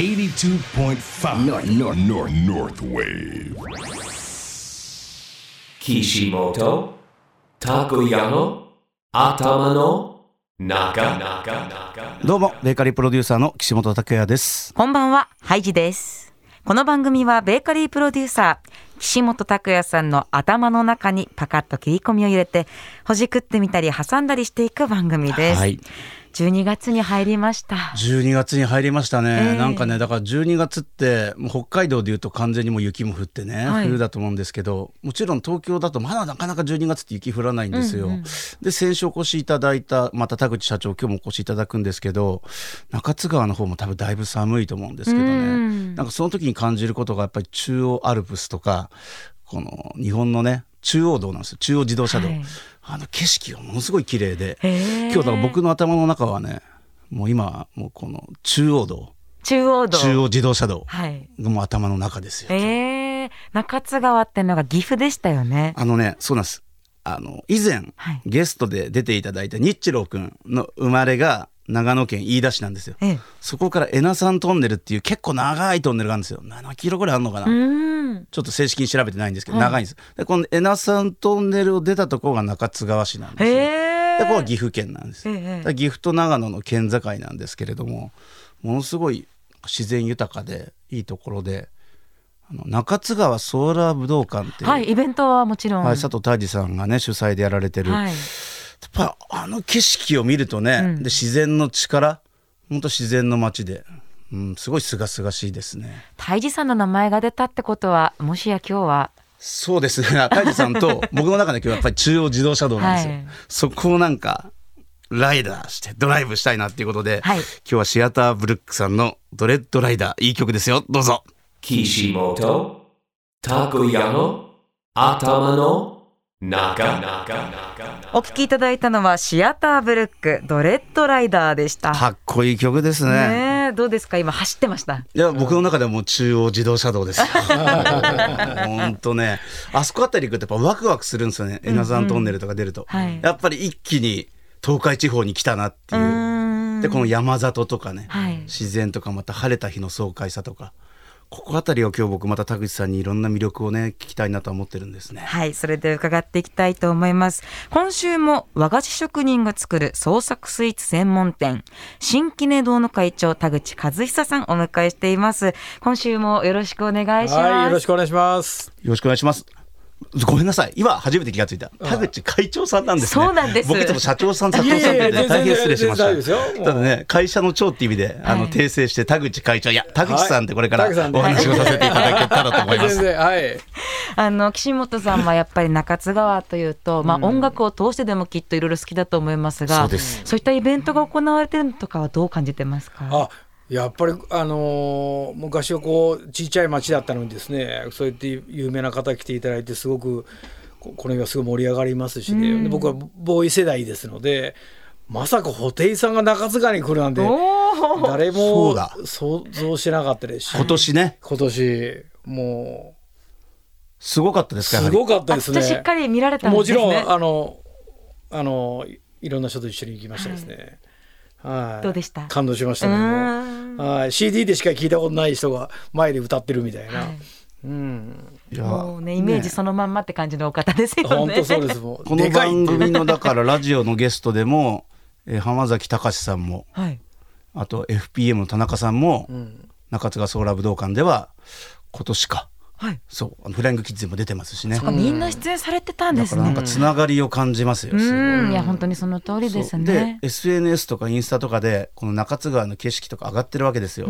82.5 North, North, North, North Wave. Kishimoto Takuya 頭の中どうも、ベーカリープロデューサーの岸本拓也です。こんばんは、ハイジです。この番組はベーカリープロデューサー、岸本拓也さんの頭の中にパカッと切り込みを入れて、ほじくってみたり挟んだりしていく番組です。はい。12月に入りました。12月に入りましたね。ええなんかね、だから12月って、もう北海道でいうと完全にもう雪も降ってね、はい冬だと思うんですけど、もちろん東京だとまだなかなか12月って雪降らないんですよ。で、先週お越しいただいた、また田口社長、今日もお越しいただくんですけど、中津川の方も多分だいぶ寒いと思うんですけどね。うんなんかその時に感じることがやっぱり中央アルプスとか、この日本のね、中央道なんですよ。中央自動車道。はいあの景色がものすごい綺麗で、今日だから僕の頭の中はね、もう今、もうこの中央道、中央道。中央自動車道はい。がもう頭の中ですよ。えー、中津川ってのが岐阜でしたよね。あのね、そうなんです。あの、以前、はいゲストで出ていただいたニッチロー君の生まれが長野県飯田市なんですよ。ええ。そこからエナサントンネルっていう結構長いトンネルがあるんですよ。7キロぐらいあるのかな。ちょっと正式に調べてないんですけど、はい長いんです。で、このエナサントンネルを出たところが中津川市なんですよ。へでここはー。岐阜県なんですよ、ええ岐阜と長野の県境なんですけれどもものすごい自然豊かでいいところであの中津川ソーラー武道館っていう、はい、イベントはもちろん。はい佐藤泰治さんがね主催でやられてる、はいやっぱあの景色を見るとね、うん。で自然の力本当自然の街で、うん、すごい清々しいですね。泰治さんの名前が出たってことは、もしや今日は、そうですね。泰治さんと 僕の中で今日やっぱり中央自動車道なんですよ、はい。そこをなんかライダーしてドライブしたいなっていうことで、はい。今日はシアターブルックさんのドレッドライダーいい曲ですよ。どうぞ。Kishimoto Takuya 頭の中。お聴きいただいたのはシアターブルックドレッドライダーでした。かっこいい曲ですね。ねえどうですか？今走ってました。いや僕の中ではもう中央自動車道ですよ。本当ね。あそこあたり行くとやっぱワクワクするんですよね。エナザントンネルとか出ると、はい。やっぱり一気に東海地方に来たなっていう。でこの山里とかね、はい。自然とかまた晴れた日の爽快さとかここあたりを今日僕また田口さんにいろんな魅力をね聞きたいなとは思ってるんですね。はい、それで伺っていきたいと思います。今週も和菓子職人が作る創作スイーツ専門店、新記念堂の会長、田口和久さんお迎えしています。今週もよろしくお願いします。はい、よろしくお願いします。よろしくお願いします。ごめんなさい。今初めて気がついた。田口会長さんなんですね。そうなんです僕いつも社長さん、社長さんっていやいやね、大変失礼しました。全然大丈夫ですよただね、会社の長って意味で、あの、はい訂正して、田口会長、いや、田口さんってこれからお話をさせていただけたらと思います。はい。あの岸本さんはやっぱり中津川というと、まあ、音楽を通してでもきっといろいろ好きだと思いますがそうですそういったイベントが行われてるのとかはどう感じてますか？あ、やっぱり、あのー昔はこう、ちっちゃい町だったのにですね、そうやって有名な方来ていただいて、すごく、ここの日はすごい盛り上がりますしね、で僕はボーイ世代ですので、まさか布袋さんが中津川に来るなんて、誰もそうだ想像してなかったですし、今年ね、今年、もすごかったでう、すか。すごかったですね。しっかり見られたんですねもちろんあのあのいいろんな人と一緒に行きましたですね。はい。どうでした？感動しましたうね。はい。CD でしか聞いたことない人が前で歌ってるみたいな。はいうん。いやもうねイメージそのまんまって感じのお方ですよね。本当そうですもう。この番組の、だからラジオのゲストでも、えー浜崎隆さんも、はい。あと FPM の田中さんも、うん。中津川ソーラー武道館では、今年か。はい。そう、あのフライングキッズでも出てますしね。あみんな出演されてたんですねだからなん。かつながりを感じますよ。すごいうんいや本当にその通りですね。で SNS とかインスタとかでこの中津川の景色とか上がってるわけですよ。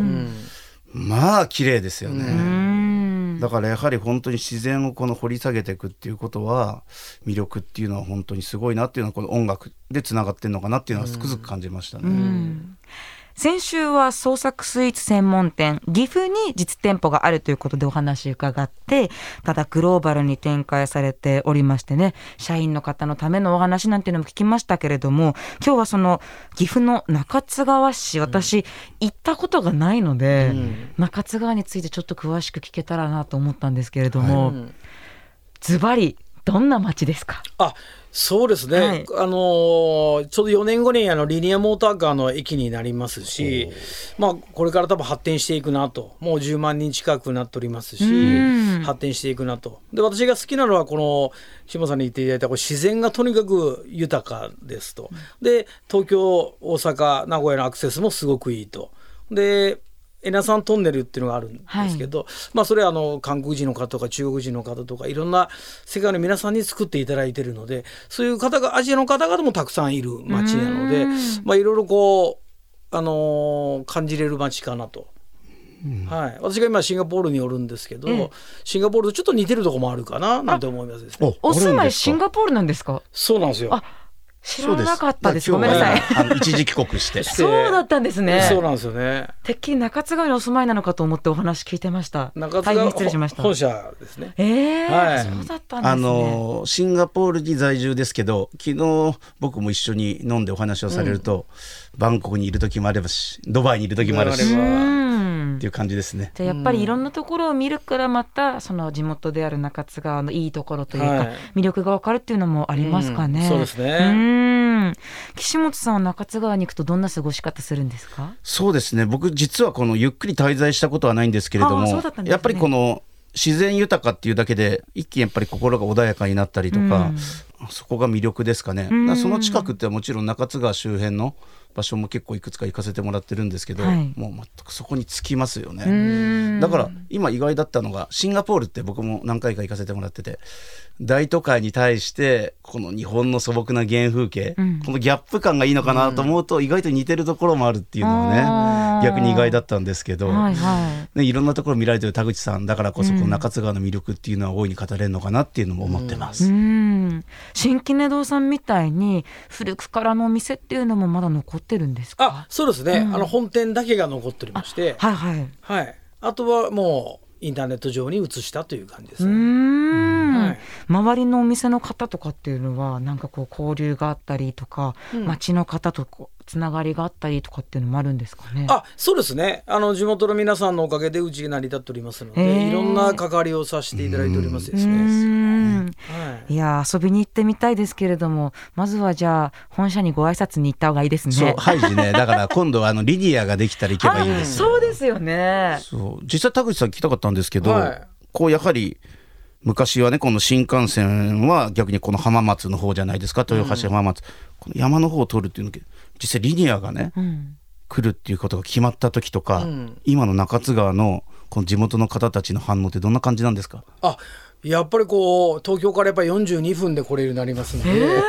まあ綺麗ですよね。うん。だからやはり本当に自然をこの掘り下げていくっていうことは魅力っていうのは本当にすごいなっていうのはこの音楽でつながってるのかなっていうのはつくづく感じましたね。先週は創作スイーツ専門店岐阜に実店舗があるということでお話伺ってただグローバルに展開されておりましてね社員の方のためのお話なんていうのも聞きましたけれども今日はその岐阜の中津川市私行ったことがないので、中津川についてちょっと詳しく聞けたらなと思ったんですけれども、ズバリどんな町ですか？あそうですね、はい。あのーちょうど4年後にあのリニアモーターカーの駅になりますし、まあ、これから多分発展していくなと。もう10万人近くなっておりますしうん。発展していくなと。で私が好きなのはこの島さんに言っていただいたこれ自然がとにかく豊かですと。で東京大阪名古屋のアクセスもすごくいいと。でエナサントンネルっていうのがあるんですけど、まあそれはあの韓国人の方とか中国人の方とかいろんな世界の皆さんに作っていただいてるのでそういう方がアジアの方々もたくさんいる街なのでまあいろいろこう、あのー感じれる街かなと。はい、私が今シンガポールにおるんですけど、ええ。シンガポールとちょっと似てるとこもあるかななんて思いますですね。お住まいシンガガポールなんですか？そうなんですよ。あ知らなかったです。ごめんなさい。一時帰国して。そうだったんですね。そうなんですよね。てっきり中津川にお住まいなのかと思ってお話聞いてました。中津川失礼しました。本社ですね。ええはい。そうだったんですね。あのシンガポールに在住ですけど昨日僕も一緒に飲んでお話をされると、バンコクにいる時もあればしドバイにいる時もあるしっていう感じですね。じゃあやっぱりいろんなところを見るからまたその地元である中津川のいいところというか、はい。魅力がわかるっていうのもありますかね。うんそうですね。うん。岸本さんは中津川に行くとどんな過ごし方するんですか？そうですね。僕実はこのゆっくり滞在したことはないんですけれどあも、ね。やっぱりこの自然豊かっていうだけで一気にやっぱり心が穏やかになったりとか、そこが魅力ですかね、だからその近くってもちろん中津川周辺の場所も結構いくつか行かせてもらってるんですけど、はい。もう全くそこにつきますようね。ん。だから今意外だったのがシンガポールって僕も何回か行かせてもらってて大都会に対してこの日本の素朴な原風景、うん。このギャップ感がいいのかなと思うと意外と似てるところもあるっていうのはね、逆に意外だったんですけど、はいはい。ね、いろんなところ見られてる田口さんだからこそこの中津川の魅力っていうのは大いに語れるのかなっていうのも思ってます。うん新規根堂さんみたいに古くからのお店っていうのもまだ残ってるんですか？あ、そうですね。あの本店だけが残っておりまして、はいはい。はい。あとはもうインターネット上に移したという感じですうね。ん、はい周りのお店の方とかっていうのはなんかこう交流があったりとか、町の方とこうつながりがあったりとかっていうのもあるんですかね。あ、そうですね。あの地元の皆さんのおかげでうちが成り立っておりますのへーで、いろんな関わりをさせていただいておりますですうね。い。いやー遊びに行ってみたいですけれどもまずはじゃあ本社にご挨拶に行った方がいいですね。そうハイジねだから今度はあのリニアができたら行けばいいんですよ。そうですよね。そう実際田口さん聞きたかったんですけど、はいこうやはり昔はねこの新幹線は逆にこの浜松の方じゃないですか豊橋浜松、この山の方を通るっていうの実際リニアがね、うん。来るっていうことが決まった時とか、うん。今の中津川のこの地元の方たちの反応ってどんな感じなんですか？あ、やっぱりこう東京からやっぱり42分で来れるようになりますので、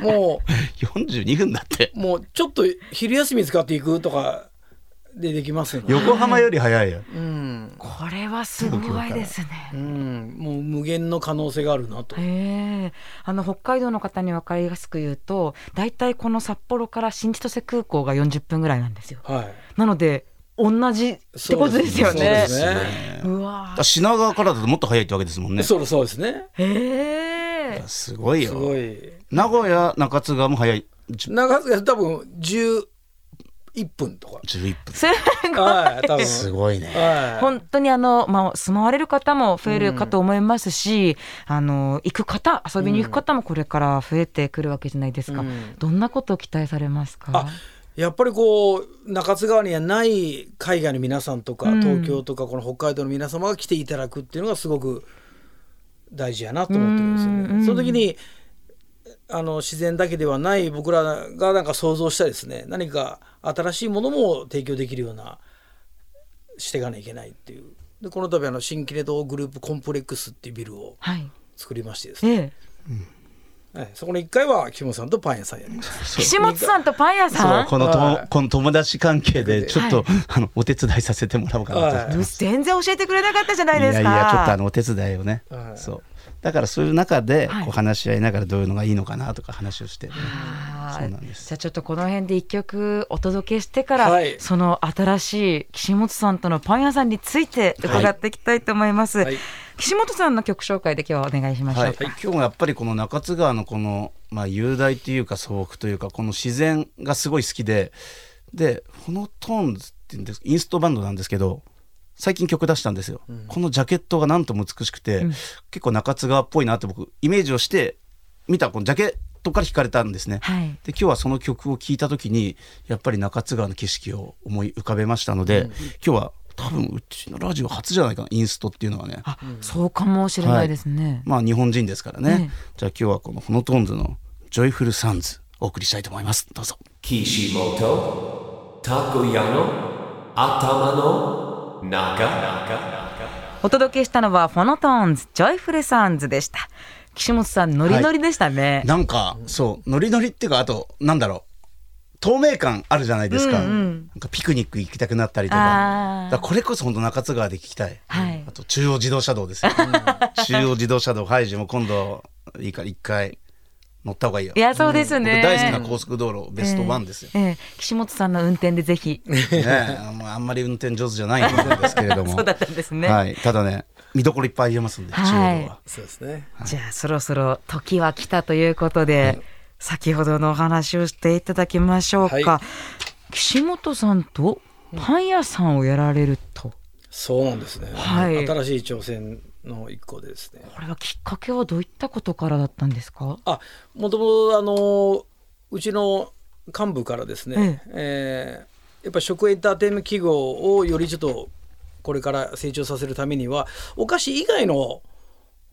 も42 分だって。うもうちょっと昼休み使っていくとかでできますので、横浜より早いよ。うん、これはすごいですね。うん、もう無限の可能性があるなと。へえ。あの北海道の方に分かりやすく言うと大体この札幌から新千歳空港が40分ぐらいなんですよ。はい。なので同じってことですよそうね。ですね。うわだから品川からだともっと早いってわけですもんね。そうそうですね。へえ。すごいよ。すごい。名古屋中津川も早い。じゅ長さ多分11分とか。11分すごいはい、多分。すごいねはい。本当にあの、まあ、住まわれる方も増えるかと思いますし、あの行く方遊びに行く方もこれから増えてくるわけじゃないですか、うんどんなことを期待されますか？あやっぱりこう中津川にはない海外の皆さんとか、うん東京とかこの北海道の皆様が来ていただくっていうのがすごく大事やなと思ってるんですよね。うんうんその時にあの自然だけではない僕らがなんか想像したですね何か新しいものも提供できるようなしていかなきゃいけないっていう。でこの度あの新キレドグループコンプレックスっていうビルをはい。作りましてですね、ええ。はい、そこの1階は木本さんとパン屋さんやります。岸本さんとパン屋そさうんこのと、はい。この友達関係でちょっと、あのお手伝いさせてもらおうかなと、はいう全然教えてくれなかったじゃないいですか。やいやちょっとあのお手伝いをね、はい。そうだからそういう中ではい。こう話し合いながらどういうのがいいのかなとか話をして、あ。ーそうなんです。じゃあちょっとこの辺で一曲お届けしてから、はい。その新しい岸本さんとのパン屋さんについて伺っていきたいと思います、はい。岸本さんの曲紹介で今日はお願いしましょうはい、か、今日はやっぱりこの中津川のこの、まあ、雄大というか素朴というかこの自然がすごい好きででこのトーンズっていうんですインストバンドなんですけど最近曲出したんですよ、このジャケットがなんとも美しくて、結構中津川っぽいなって僕イメージをして見たこのジャケとこから惹かれたんですね。はい。で今日はその曲を聴いた時にやっぱり中津川の景色を思い浮かべましたので、今日は多分うちのラジオ初じゃないかなインストっていうのはね。あ、そうかもしれないですね。まあ日本人ですからね、ええじゃあ今日はこのフォノトーンズの「ジョイフルサンズ」お送りしたいと思いますどうぞ。岸本拓也の頭の中 お届けしたのはフォノトーンズジョイフルサンズでした。岸本さんノリノリでしたね。なんかそうノリノリっていうかあとなんだろう。透明感あるじゃないですか、うんうん。なんかピクニック行きたくなったりとあかー。だこれこそ本当中津川で聞きたい、はい。あと中央自動車道ですよ、中央自動車道ハイジも今度いいから一回乗った方がいいよ。いやそうですね。僕大好きな高速道路ベストワンですよ、ええええ。岸本さんの運転でぜひ。ねあんまり運転上手じゃないんですけれども。そうだったんですね。はい、ただね見どころいっぱいありますんで、はい。中央道は。そうですね。じゃあそろそろ時は来たということで、先ほどのお話をしていただきましょうか。はい。岸本さんとパン屋さんをやられると、そうなんですね、はい。新しい挑戦の一個でですね。これはきっかけはどういったことからだったんですか？あもともとあのうちの幹部からですね、えーやっぱり食エンターテインメント企業をよりちょっとこれから成長させるためにはお菓子以外の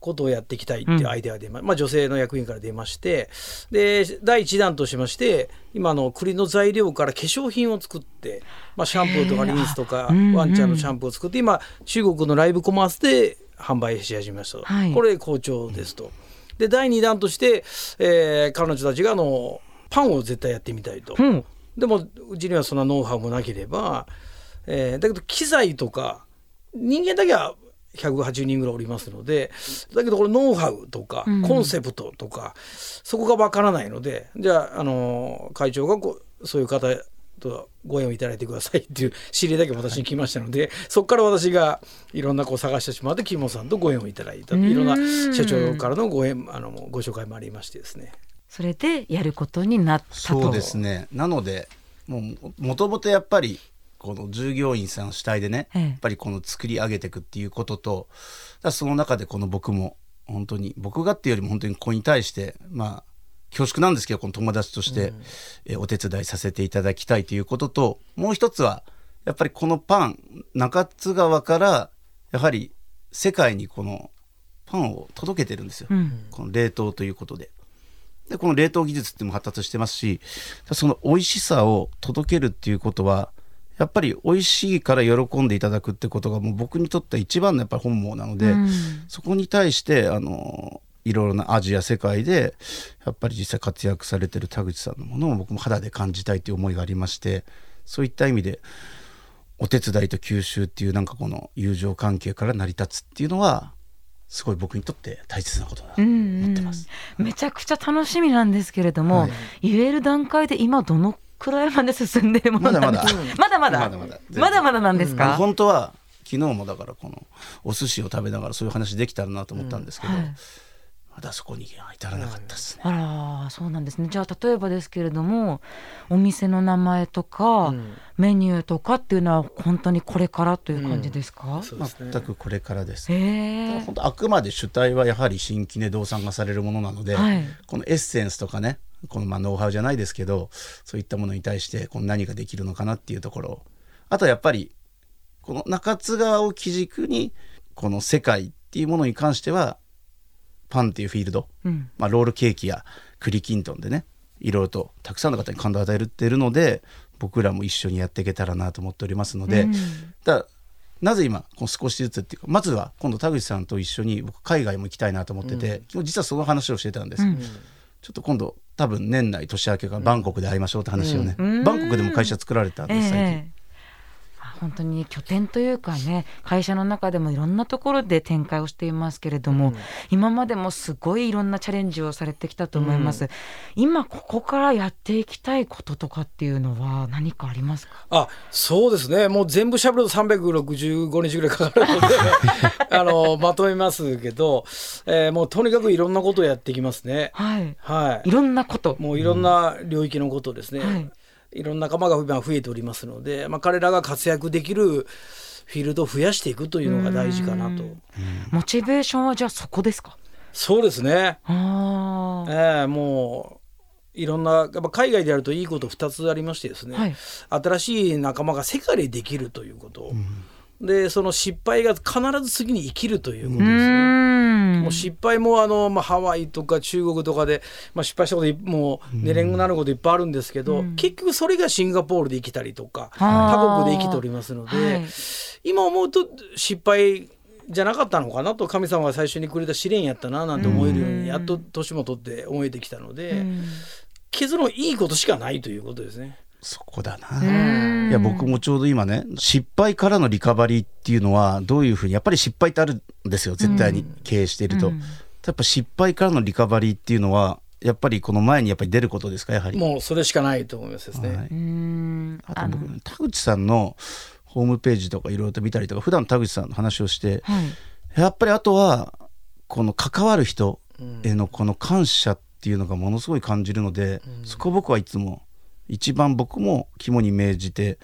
ことをやっていきたいっていうアイデアで、ままあ、女性の役員から出ましてで第一弾としまして今の栗の材料から化粧品を作って、まあ、シャンプーとかリンスとかワンちゃんのシャンプーを作って今中国のライブコマースで販売し始めましたと、はいこれ好調ですと。で第2弾として、えー彼女たちがあのパンを絶対やってみたいと。うん。でもうちにはそんなノウハウもなければ、えーだけど機材とか人間だけは180人ぐらいおりますのでだけどこれノウハウとかうんコンセプトとか、そこがわからないのでじゃあ、あのー会長がこうそういう方とご縁をいただいてくださいっていう指令だけ私に来ましたので、そこから私がいろんなこう探してしまって木本さんとご縁をいただいたいろんな社長からのご縁あのご紹介もありましてですね。それでやることになったと。そうですねなのでもうもともとやっぱりこの従業員さん主体でね、ええやっぱりこの作り上げていくっていうこととその中でこの僕も本当に僕がっていうよりも本当にここに対してまあ恐縮なんですけどこの友達として、えお手伝いさせていただきたいということともう一つはやっぱりこのパン中津川からやはり世界にこのパンを届けてるんですよ、うん。この冷凍ということで。でこの冷凍技術っても発達してますしその美味しさを届けるっていうことはやっぱり美味しいから喜んでいただくってことがもう僕にとっては一番のやっぱり本望なので、うん。そこに対してあのいろいろなアジア世界でやっぱり実際活躍されてる田口さんのものを僕も肌で感じたいという思いがありましてそういった意味でお手伝いと吸収っていうなんかこの友情関係から成り立つっていうのはすごい僕にとって大切なことだと思ってます。めちゃくちゃ楽しみなんですけれども、言える段階で今どのくらいまで進んでるものなんですか？まだまだ。まだまだ。まだまだ。なんですあのか、本当は昨日もだからこのお寿司を食べながらそういう話できたらなと思ったんですけど、はいまだそこに至らなかったですね。あらそうなんですね。じゃあ例えばですけれどもお店の名前とか、うん。メニューとかっていうのは本当にこれからという感じですか、そうですね。全くこれからです。へえ本当あくまで主体はやはり新規で動産がされるものなので、はい。このエッセンスとかねこのまあノウハウじゃないですけどそういったものに対してこの何ができるのかなっていうところ。あとはやっぱりこの中津川を基軸にこの世界っていうものに関してはパンっていうフィールド、うん。まあ、ロールケーキや栗きんとんでね。いろいろとたくさんの方に感動を与えているので僕らも一緒にやっていけたらなと思っておりますので、うん。だなぜ今この少しずつっていうかまずは今度田口さんと一緒に僕海外も行きたいなと思ってて、昨日実はその話をしてたんです、うん。ちょっと今度多分年内年明けからバンコクで会いましょうって話をね、うん。バンコクでも会社作られたんです、最近。ええあ本当に拠点というかね会社の中でもいろんなところで展開をしていますけれども、今までもすごいいろんなチャレンジをされてきたと思います、今ここからやっていきたいこととかっていうのは何かありますか？あそうですね。もう全部しゃべると365日ぐらいかかるので あのまとめますけど、えーもうとにかくいろんなことをやっていきますね。はい。はい。いろんなこと。もういろんな領域のことですね、はいい、ろんな仲間が今増えておりますので、まあ、彼らが活躍できるフィールドを増やしていくというのが大事かなと。モチベーションはじゃあそこですか？そうですね、あー。ええもいろんなやっぱ海外でやるといいこと2つありましてですね、はい。新しい仲間が世界でできるということ、でその失敗が必ず次に生きるということうですね。もう失敗もあの、まあ、ハワイとか中国とかで、まあ、失敗したこといもう寝れんくなることいっぱいあるんですけど、結局それがシンガポールで生きたりとか他国で生きておりますので、はい。今思うと失敗じゃなかったのかなと神様が最初にくれた試練やったななんて思えるようにやっと年も取って思えてきたので、結論いいことしかないということですね。そこだな。いや僕もちょうど今ね失敗からのリカバリーっていうのはどういうふうにやっぱり失敗ってあるんですよ絶対に経営していると。やっぱ失敗からのリカバリーっていうのはやっぱりこの前にやっぱり出ることですかやはり？もうそれしかないと思いますですね。はい。あと僕田口さんのホームページとかいろいろと見たりとか普段田口さんの話をしてはい。やっぱりあとはこの関わる人へのこの感謝っていうのがものすごい感じるので、そこを僕はいつも一番僕も肝に銘じて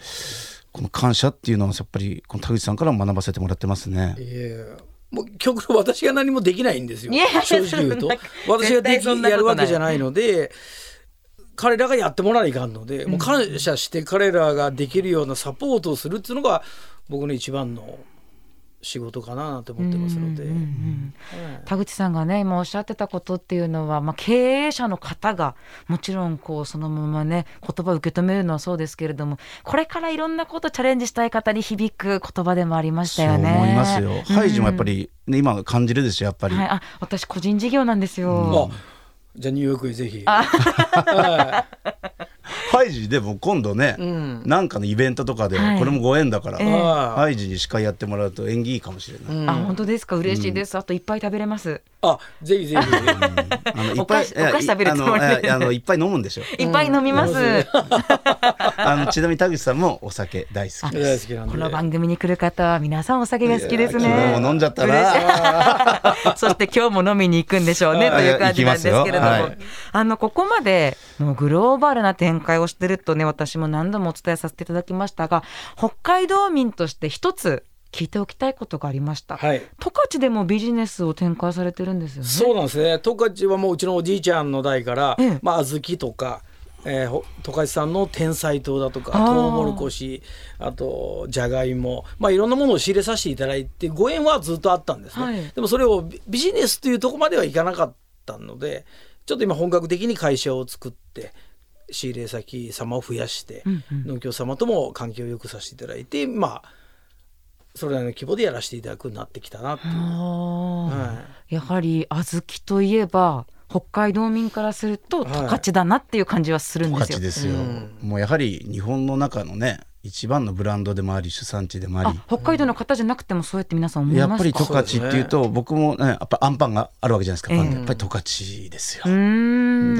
この感謝っていうのはやっぱりこの田口さんから学ばせてもらってますね。いやもう極論私が何もできないんですよ。正直言うと。私ができやるわけじゃないので彼らがやってもらわないかんので、もう感謝して彼らができるようなサポートをするっていうのが僕の一番の仕事かなと思ってますので、田口さんがね今おっしゃってたことっていうのは、まあ、経営者の方がもちろんこうそのままね言葉を受け止めるのはそうですけれどもこれからいろんなことチャレンジしたい方に響く言葉でもありましたそうよね。思いますよ。ハイジもやっぱり、り、ね、今感じるでしょやっぱり。はい、あ私個人事業なんですよ。あじゃあニューヨークへぜひ。ハイジでも今度ね、ん。なんかのイベントとかで、はい。これもご縁だから、ええ。ハイジに司会やってもらうと縁起いいかもしれない。あ本当ですか？嬉しいです、あといっぱい食べれます。あぜひぜひ。あのいっお菓子ぱいお菓子食べるつもりで。あのいやあのいっぱい飲むんでしょ。いっぱい飲みます、あのちなみに田口さんもお酒大好きで大好きなんで。この番組に来る方は皆さんお酒が好きですね。昨日も飲んじゃったな。そして今日も飲みに行くんでしょうねという感じなんですけれども、あのここまでもうグローバルな展開をしてるとね私も何度もお伝えさせていただきましたが北海道民として一つ聞いておきたいことがありました。はい。十勝でもビジネスを展開されてるんですよね。そうなんですね。十勝はもううちのおじいちゃんの代から、ええまあ小豆とか。えーほ十勝産の天才糖だとかトウモロコシあとじゃがいもまあいろんなものを仕入れさせていただいてご縁はずっとあったんですね、はいでもそれをビビジネスというところまではいかなかったのでちょっと今本格的に会社を作って仕入れ先様を増やして、うんうん。農協様とも関係を良くさせていただいてまあそれなりの規模でやらせていただくようになってきたなっていう。はやはり小豆といえば北海道民からするとはい。十勝だなっていう感じはするん十ですよ。勝ですよ、うん。もうやはり日本の中のね一番のブランドでもあり主産地でもああり北海道の方じゃなくてもそうやって皆さん思いやっぱり十勝っていうと僕もねやっぱアンパンがあるわけじゃないですか、ええパンでやっぱり十勝ですよ、だ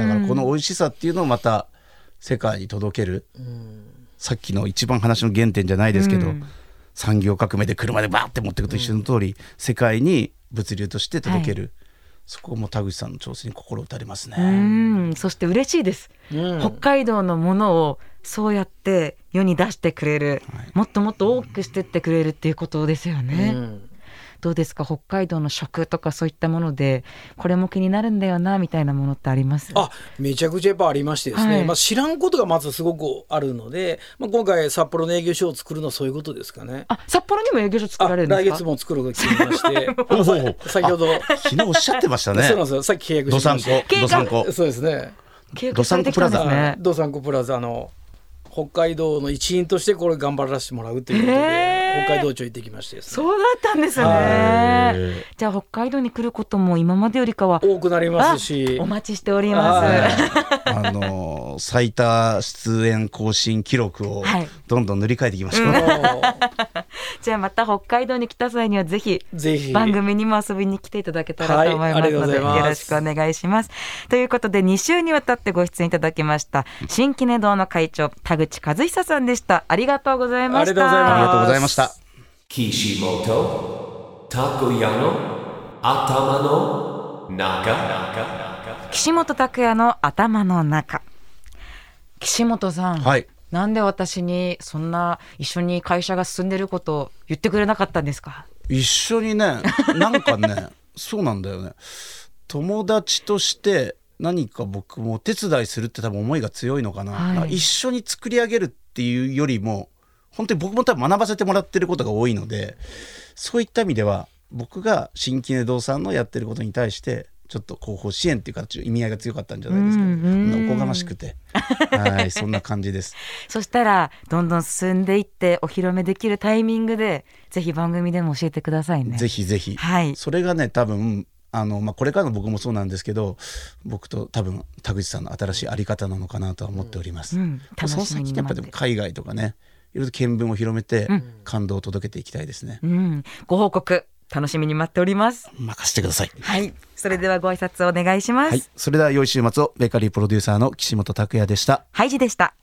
からこの美味しさっていうのをまた世界に届ける、さっきの一番話の原点じゃないですけど、うん。産業革命で車でバーって持っていくと一緒の通り、世界に物流として届ける、そこも田口さんの挑戦に心打たれますね。うん。そして嬉しいです、うん。北海道のものをそうやって世に出してくれる、もっともっと大きくしてってくれるっていうことですよね、うんどうですか？北海道の食とかそういったものでこれも気になるんだよなみたいなものってあります？あめちゃくちゃやっぱありましてですね、はい。まあ、知らんことがまずすごくあるので、まあ、今回札幌の営業所を作るのはそういうことですかね。あ札幌にも営業所作あられるんですか？来月も作るが決めまして。先ほど、昨日おっしゃってましたね。そうなんですよ。さっき契約どさんしました。そうですね。計画されてきたんですどさんこプラねドサンコプラザの北海道の一員としてこれ頑張らせてもらうということで、へー北海道庁行ってきましてですね。そうだったんですね、はい。じゃあ北海道に来ることも今までよりかは多くなりますし。あお待ちしております、あのー最多出演更新記録をはい。どんどん塗り替えていきましょう。も じゃあまた北海道に来た際にはぜひうぜひ番組にも遊びに来ていただけたらと思いますので、うございよろしくお願いします。ということで2週にわたってご出演いただきました新キネ堂の会長田口和久さんでした。ありがとうございました。ありがとうございますありがとうございました。Kishimoto Takoyano Atama no Naga 岸本拓也の頭の中。岸本さん、はい。なんで私にそんな一緒に会社が進んでることを言ってくれなかったんですか？一緒にね、なんかね、そうなんだよね。友達として何か僕もお手伝いするって多分思いが強いのかな,、はい一緒に作り上げるっていうよりも本当に僕も多分学ばせてもらってることが多いのでそういった意味では僕が新規不動産のやってることに対してちょっと広報支援っていう形の意味合いが強かったんじゃないですか。ね、うんおこがましくて。はいそんな感じです。そしたらどんどん進んでいってお披露目できるタイミングでぜひ番組でも教えてくださいね。ぜひぜひ、はい。それがね多分あの、まあ、これからの僕もそうなんですけど僕と多分田口さんの新しいあり方なのかなとは思っております。うん楽しみにその先にやっぱでも海外とかねいろいろと見聞を広めて感動を届けていきたいですね。うん、ご報告楽しみに待っております。任せてください。はい、それではご挨拶お願いします。はい、それでは良い週末をベーカリープロデューサーの岸本拓也でした。ハイジでした。